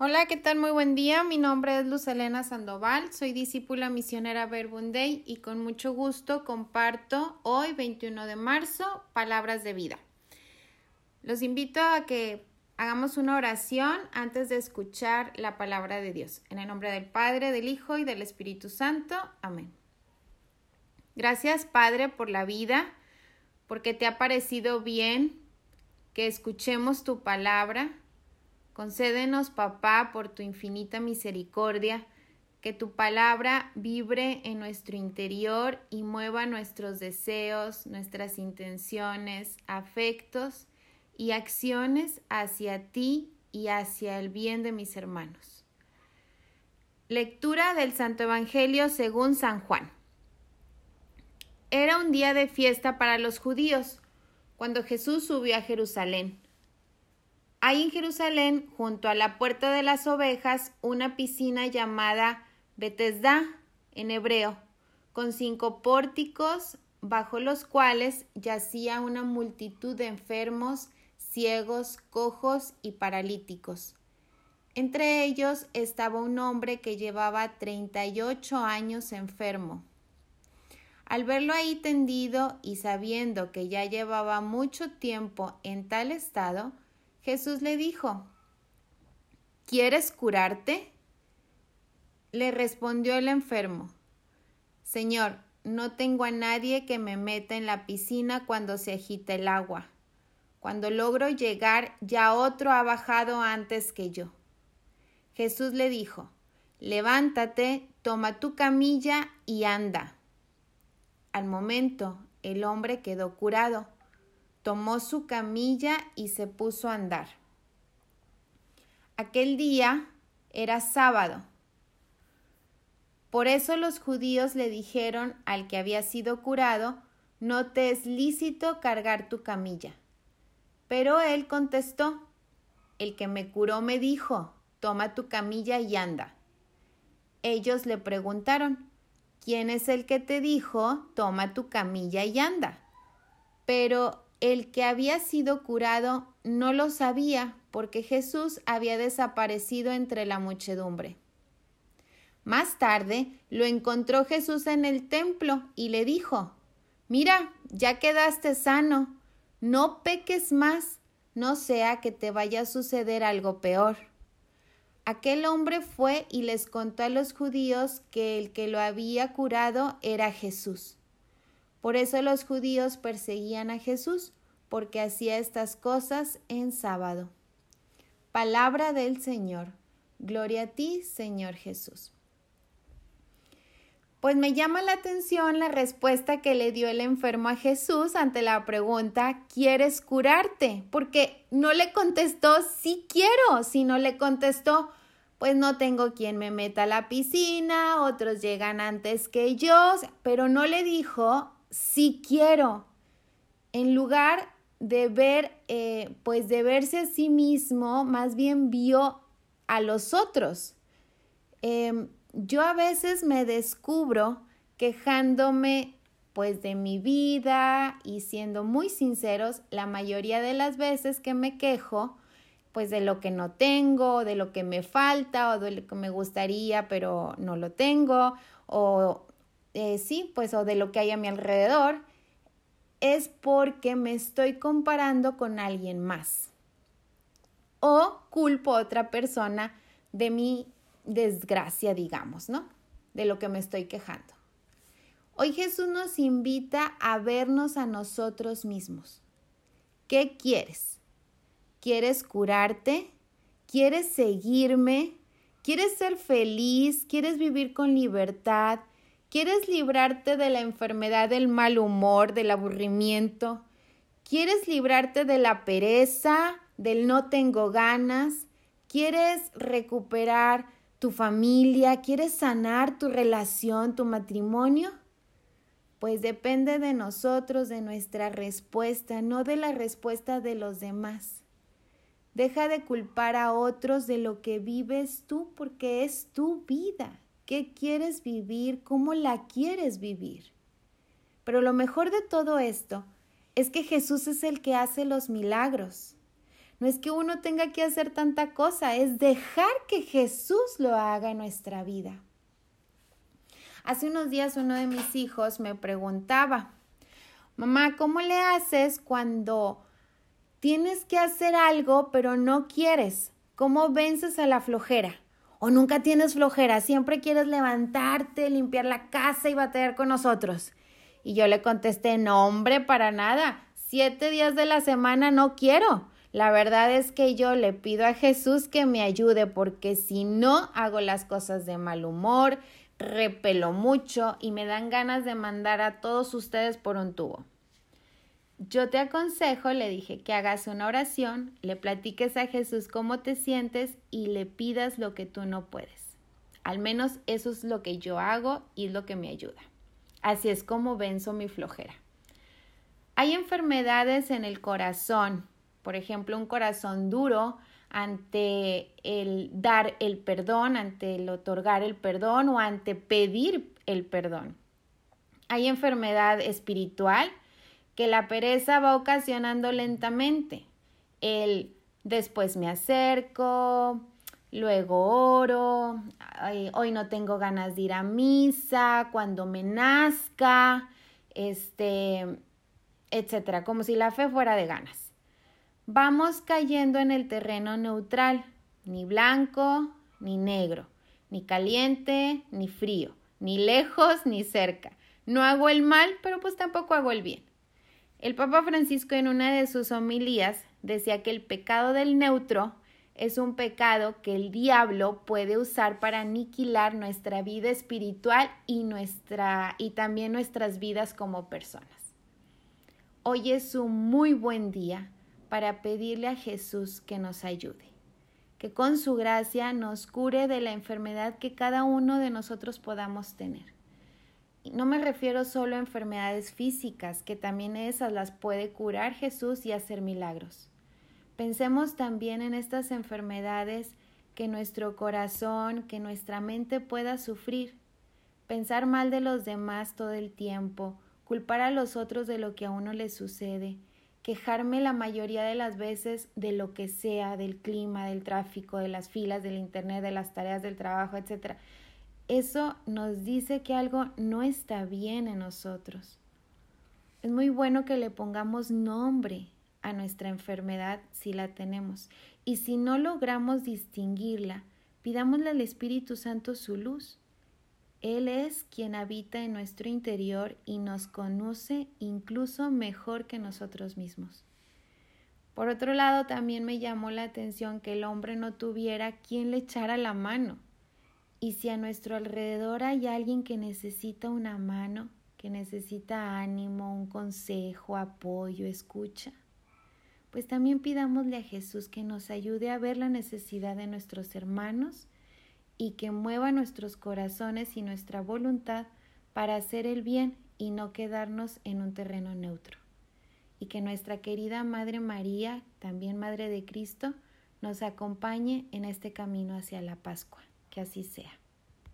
Hola, ¿qué tal? Muy buen día. Mi nombre es Luz Elena Sandoval, soy discípula misionera Verbunday y con mucho gusto comparto hoy, 21 de marzo, palabras de vida. Los invito a que hagamos una oración antes de escuchar la palabra de Dios. En el nombre del Padre, del Hijo y del Espíritu Santo. Amén. Gracias, Padre, por la vida, porque te ha parecido bien que escuchemos tu palabra Concédenos, papá, por tu infinita misericordia, que tu palabra vibre en nuestro interior y mueva nuestros deseos, nuestras intenciones, afectos y acciones hacia ti y hacia el bien de mis hermanos. Lectura del Santo Evangelio según San Juan. Era un día de fiesta para los judíos, cuando Jesús subió a Jerusalén. Hay en Jerusalén, junto a la puerta de las ovejas, una piscina llamada Betesda en hebreo, con cinco pórticos bajo los cuales yacía una multitud de enfermos, ciegos, cojos y paralíticos. Entre ellos estaba un hombre que llevaba treinta y ocho años enfermo. Al verlo ahí tendido y sabiendo que ya llevaba mucho tiempo en tal estado, Jesús le dijo, ¿Quieres curarte? Le respondió el enfermo, Señor, no tengo a nadie que me meta en la piscina cuando se agita el agua. Cuando logro llegar, ya otro ha bajado antes que yo. Jesús le dijo, Levántate, toma tu camilla y anda. Al momento, el hombre quedó curado tomó su camilla y se puso a andar. Aquel día era sábado. Por eso los judíos le dijeron al que había sido curado, no te es lícito cargar tu camilla. Pero él contestó, el que me curó me dijo, toma tu camilla y anda. Ellos le preguntaron, ¿quién es el que te dijo, toma tu camilla y anda? Pero el que había sido curado no lo sabía porque Jesús había desaparecido entre la muchedumbre. Más tarde lo encontró Jesús en el templo y le dijo, Mira, ya quedaste sano, no peques más, no sea que te vaya a suceder algo peor. Aquel hombre fue y les contó a los judíos que el que lo había curado era Jesús. Por eso los judíos perseguían a Jesús, porque hacía estas cosas en sábado. Palabra del Señor. Gloria a ti, Señor Jesús. Pues me llama la atención la respuesta que le dio el enfermo a Jesús ante la pregunta ¿Quieres curarte? Porque no le contestó sí quiero, sino le contestó pues no tengo quien me meta a la piscina, otros llegan antes que yo, pero no le dijo sí quiero. En lugar de ver, eh, pues de verse a sí mismo, más bien vio a los otros. Em, yo a veces me descubro quejándome pues de mi vida y siendo muy sinceros, la mayoría de las veces que me quejo, pues de lo que no tengo, de lo que me falta o de lo que me gustaría pero no lo tengo, o eh, sí, pues o de lo que hay a mi alrededor es porque me estoy comparando con alguien más. O culpo a otra persona de mi desgracia, digamos, ¿no? De lo que me estoy quejando. Hoy Jesús nos invita a vernos a nosotros mismos. ¿Qué quieres? ¿Quieres curarte? ¿Quieres seguirme? ¿Quieres ser feliz? ¿Quieres vivir con libertad? ¿Quieres librarte de la enfermedad del mal humor, del aburrimiento? ¿Quieres librarte de la pereza, del no tengo ganas? ¿Quieres recuperar tu familia? ¿Quieres sanar tu relación, tu matrimonio? Pues depende de nosotros, de nuestra respuesta, no de la respuesta de los demás. Deja de culpar a otros de lo que vives tú porque es tu vida qué quieres vivir, cómo la quieres vivir. Pero lo mejor de todo esto es que Jesús es el que hace los milagros. No es que uno tenga que hacer tanta cosa, es dejar que Jesús lo haga en nuestra vida. Hace unos días uno de mis hijos me preguntaba, mamá, ¿cómo le haces cuando tienes que hacer algo pero no quieres? ¿Cómo vences a la flojera? O nunca tienes flojera, siempre quieres levantarte, limpiar la casa y batallar con nosotros. Y yo le contesté, no, hombre, para nada. Siete días de la semana no quiero. La verdad es que yo le pido a Jesús que me ayude porque si no hago las cosas de mal humor, repelo mucho y me dan ganas de mandar a todos ustedes por un tubo. Yo te aconsejo, le dije, que hagas una oración, le platiques a Jesús cómo te sientes y le pidas lo que tú no puedes. Al menos eso es lo que yo hago y es lo que me ayuda. Así es como venzo mi flojera. Hay enfermedades en el corazón por ejemplo, un corazón duro ante el dar el perdón, ante el otorgar el perdón o ante pedir el perdón. Hay enfermedad espiritual que la pereza va ocasionando lentamente. El después me acerco, luego oro, hoy no tengo ganas de ir a misa, cuando me nazca, este, etcétera, como si la fe fuera de ganas vamos cayendo en el terreno neutral, ni blanco ni negro, ni caliente ni frío, ni lejos ni cerca. No hago el mal, pero pues tampoco hago el bien. El Papa Francisco en una de sus homilías decía que el pecado del neutro es un pecado que el diablo puede usar para aniquilar nuestra vida espiritual y nuestra y también nuestras vidas como personas. Hoy es un muy buen día para pedirle a Jesús que nos ayude, que con su gracia nos cure de la enfermedad que cada uno de nosotros podamos tener. No me refiero solo a enfermedades físicas, que también esas las puede curar Jesús y hacer milagros. Pensemos también en estas enfermedades que nuestro corazón, que nuestra mente pueda sufrir. Pensar mal de los demás todo el tiempo, culpar a los otros de lo que a uno le sucede, quejarme la mayoría de las veces de lo que sea, del clima, del tráfico, de las filas, del internet, de las tareas del trabajo, etc. Eso nos dice que algo no está bien en nosotros. Es muy bueno que le pongamos nombre a nuestra enfermedad si la tenemos. Y si no logramos distinguirla, pidámosle al Espíritu Santo su luz él es quien habita en nuestro interior y nos conoce incluso mejor que nosotros mismos. Por otro lado, también me llamó la atención que el hombre no tuviera quien le echara la mano. Y si a nuestro alrededor hay alguien que necesita una mano, que necesita ánimo, un consejo, apoyo, escucha, pues también pidámosle a Jesús que nos ayude a ver la necesidad de nuestros hermanos y que mueva nuestros corazones y nuestra voluntad para hacer el bien y no quedarnos en un terreno neutro. Y que nuestra querida Madre María, también Madre de Cristo, nos acompañe en este camino hacia la Pascua. Que así sea.